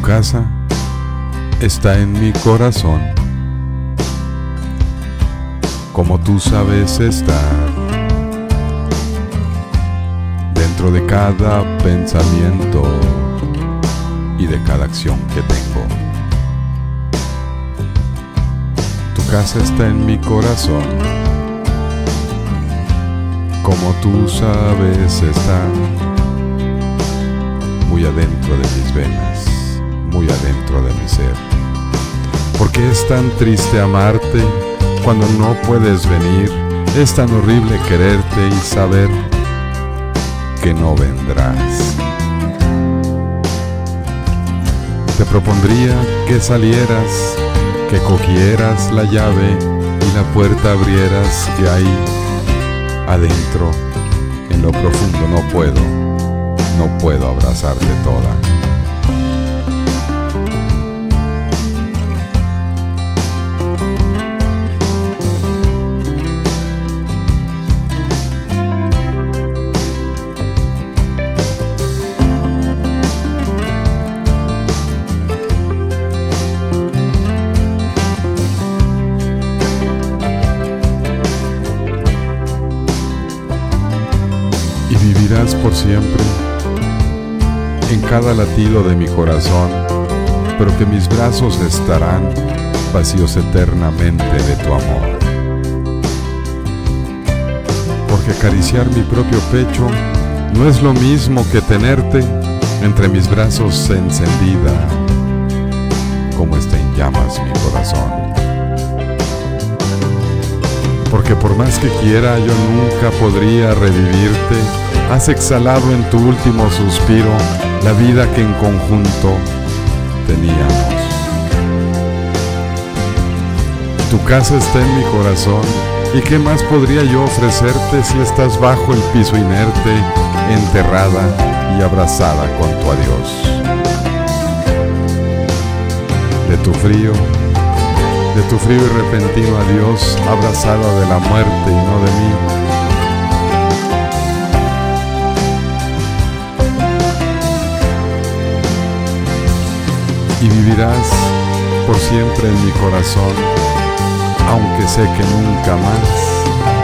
casa está en mi corazón, como tú sabes estar dentro de cada pensamiento y de cada acción que tengo. Tu casa está en mi corazón, como tú sabes estar muy adentro de mis venas, muy adentro de mi ser. ¿Por qué es tan triste amarte cuando no puedes venir? Es tan horrible quererte y saber que no vendrás. Te propondría que salieras, que cogieras la llave y la puerta abrieras que ahí adentro, en lo profundo no puedo, no puedo abrazarte toda. Por siempre en cada latido de mi corazón, pero que mis brazos estarán vacíos eternamente de tu amor. Porque acariciar mi propio pecho no es lo mismo que tenerte entre mis brazos encendida, como está en llamas mi corazón. Porque por más que quiera yo nunca podría revivirte, has exhalado en tu último suspiro la vida que en conjunto teníamos. Tu casa está en mi corazón y qué más podría yo ofrecerte si estás bajo el piso inerte, enterrada y abrazada con tu adiós. De tu frío de tu frío y repentino adiós, abrazada de la muerte y no de mí. Y vivirás por siempre en mi corazón, aunque sé que nunca más